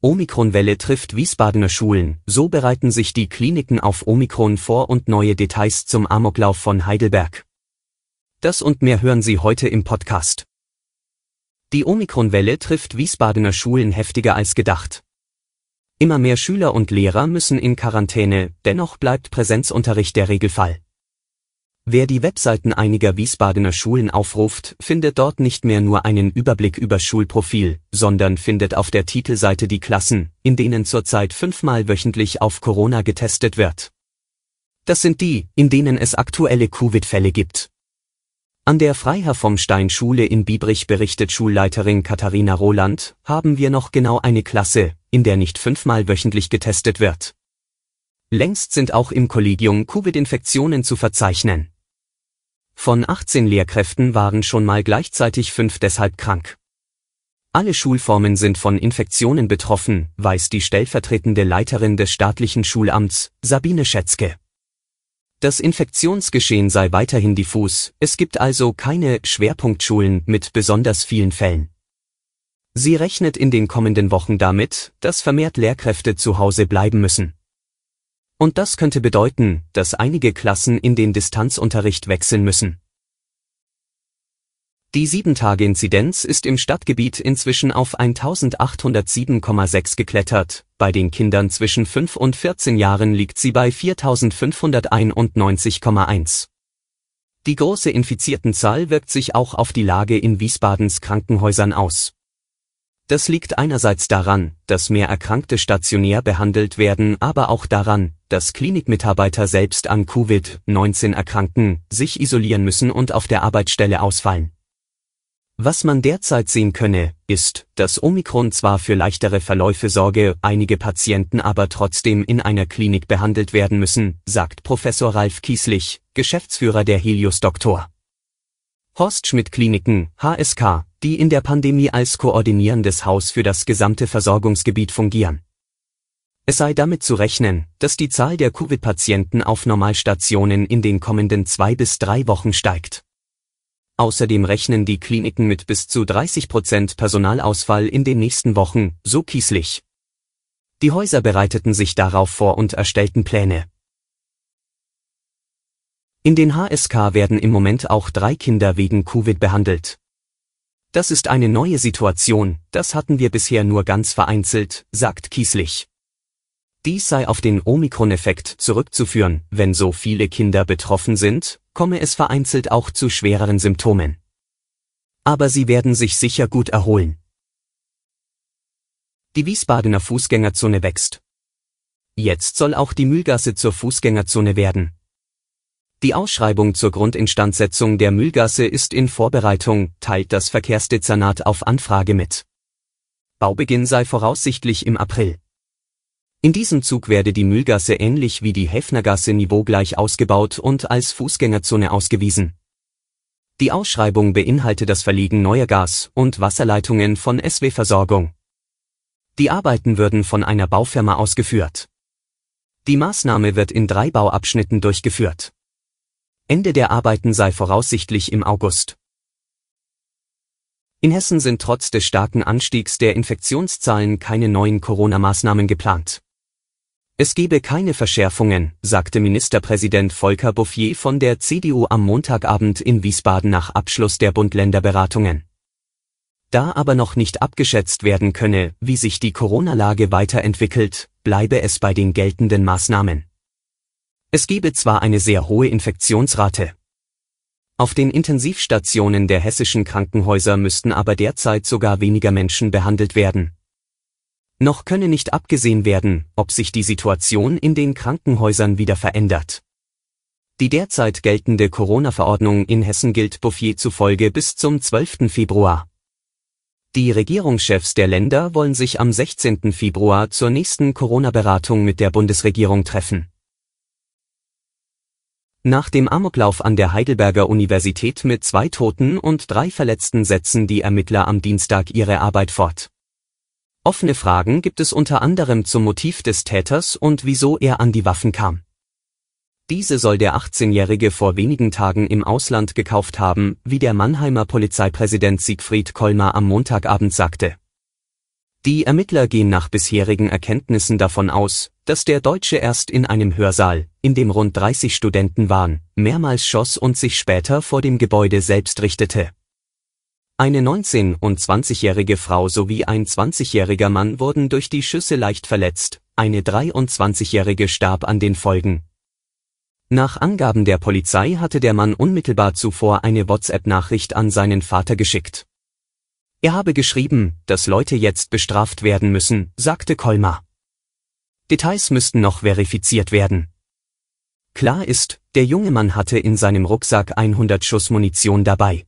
Omikronwelle trifft Wiesbadener Schulen, so bereiten sich die Kliniken auf Omikron vor und neue Details zum Amoklauf von Heidelberg. Das und mehr hören Sie heute im Podcast. Die Omikronwelle trifft Wiesbadener Schulen heftiger als gedacht. Immer mehr Schüler und Lehrer müssen in Quarantäne, dennoch bleibt Präsenzunterricht der Regelfall. Wer die Webseiten einiger Wiesbadener Schulen aufruft, findet dort nicht mehr nur einen Überblick über Schulprofil, sondern findet auf der Titelseite die Klassen, in denen zurzeit fünfmal wöchentlich auf Corona getestet wird. Das sind die, in denen es aktuelle Covid-Fälle gibt. An der Freiherr vom Stein Schule in Biebrich berichtet Schulleiterin Katharina Roland, haben wir noch genau eine Klasse, in der nicht fünfmal wöchentlich getestet wird. Längst sind auch im Kollegium Covid-Infektionen zu verzeichnen. Von 18 Lehrkräften waren schon mal gleichzeitig fünf deshalb krank. Alle Schulformen sind von Infektionen betroffen, weiß die stellvertretende Leiterin des staatlichen Schulamts, Sabine Schätzke. Das Infektionsgeschehen sei weiterhin diffus, es gibt also keine Schwerpunktschulen mit besonders vielen Fällen. Sie rechnet in den kommenden Wochen damit, dass vermehrt Lehrkräfte zu Hause bleiben müssen. Und das könnte bedeuten, dass einige Klassen in den Distanzunterricht wechseln müssen. Die 7-Tage-Inzidenz ist im Stadtgebiet inzwischen auf 1807,6 geklettert, bei den Kindern zwischen 5 und 14 Jahren liegt sie bei 4591,1. Die große Infiziertenzahl wirkt sich auch auf die Lage in Wiesbadens Krankenhäusern aus. Das liegt einerseits daran, dass mehr Erkrankte stationär behandelt werden, aber auch daran, dass Klinikmitarbeiter selbst an Covid-19 erkranken, sich isolieren müssen und auf der Arbeitsstelle ausfallen. Was man derzeit sehen könne, ist, dass Omikron zwar für leichtere Verläufe sorge, einige Patienten aber trotzdem in einer Klinik behandelt werden müssen, sagt Professor Ralf Kieslich, Geschäftsführer der Helios Doktor. Horst Schmidt Kliniken, HSK, die in der Pandemie als koordinierendes Haus für das gesamte Versorgungsgebiet fungieren. Es sei damit zu rechnen, dass die Zahl der Covid-Patienten auf Normalstationen in den kommenden zwei bis drei Wochen steigt. Außerdem rechnen die Kliniken mit bis zu 30 Prozent Personalausfall in den nächsten Wochen, so kieslich. Die Häuser bereiteten sich darauf vor und erstellten Pläne. In den HSK werden im Moment auch drei Kinder wegen Covid behandelt. Das ist eine neue Situation, das hatten wir bisher nur ganz vereinzelt, sagt Kieslich. Dies sei auf den Omikron-Effekt zurückzuführen, wenn so viele Kinder betroffen sind, komme es vereinzelt auch zu schwereren Symptomen. Aber sie werden sich sicher gut erholen. Die Wiesbadener Fußgängerzone wächst. Jetzt soll auch die Mühlgasse zur Fußgängerzone werden. Die Ausschreibung zur Grundinstandsetzung der Mühlgasse ist in Vorbereitung, teilt das Verkehrsdezernat auf Anfrage mit. Baubeginn sei voraussichtlich im April. In diesem Zug werde die Mühlgasse ähnlich wie die Häfnergasse niveaugleich ausgebaut und als Fußgängerzone ausgewiesen. Die Ausschreibung beinhalte das Verlegen neuer Gas- und Wasserleitungen von SW Versorgung. Die Arbeiten würden von einer Baufirma ausgeführt. Die Maßnahme wird in drei Bauabschnitten durchgeführt. Ende der Arbeiten sei voraussichtlich im August. In Hessen sind trotz des starken Anstiegs der Infektionszahlen keine neuen Corona-Maßnahmen geplant. Es gebe keine Verschärfungen, sagte Ministerpräsident Volker Bouffier von der CDU am Montagabend in Wiesbaden nach Abschluss der Bund-Länder-Beratungen. Da aber noch nicht abgeschätzt werden könne, wie sich die Corona-Lage weiterentwickelt, bleibe es bei den geltenden Maßnahmen. Es gebe zwar eine sehr hohe Infektionsrate. Auf den Intensivstationen der hessischen Krankenhäuser müssten aber derzeit sogar weniger Menschen behandelt werden. Noch könne nicht abgesehen werden, ob sich die Situation in den Krankenhäusern wieder verändert. Die derzeit geltende Corona-Verordnung in Hessen gilt Bouffier zufolge bis zum 12. Februar. Die Regierungschefs der Länder wollen sich am 16. Februar zur nächsten Corona-Beratung mit der Bundesregierung treffen. Nach dem Amoklauf an der Heidelberger Universität mit zwei Toten und drei Verletzten setzen die Ermittler am Dienstag ihre Arbeit fort. Offene Fragen gibt es unter anderem zum Motiv des Täters und wieso er an die Waffen kam. Diese soll der 18-Jährige vor wenigen Tagen im Ausland gekauft haben, wie der Mannheimer Polizeipräsident Siegfried Kollmar am Montagabend sagte. Die Ermittler gehen nach bisherigen Erkenntnissen davon aus, dass der Deutsche erst in einem Hörsaal, in dem rund 30 Studenten waren, mehrmals schoss und sich später vor dem Gebäude selbst richtete. Eine 19- und 20-jährige Frau sowie ein 20-jähriger Mann wurden durch die Schüsse leicht verletzt, eine 23-jährige starb an den Folgen, nach Angaben der Polizei hatte der Mann unmittelbar zuvor eine WhatsApp-Nachricht an seinen Vater geschickt. Er habe geschrieben, dass Leute jetzt bestraft werden müssen, sagte Kolmar. Details müssten noch verifiziert werden. Klar ist, der junge Mann hatte in seinem Rucksack 100 Schuss Munition dabei.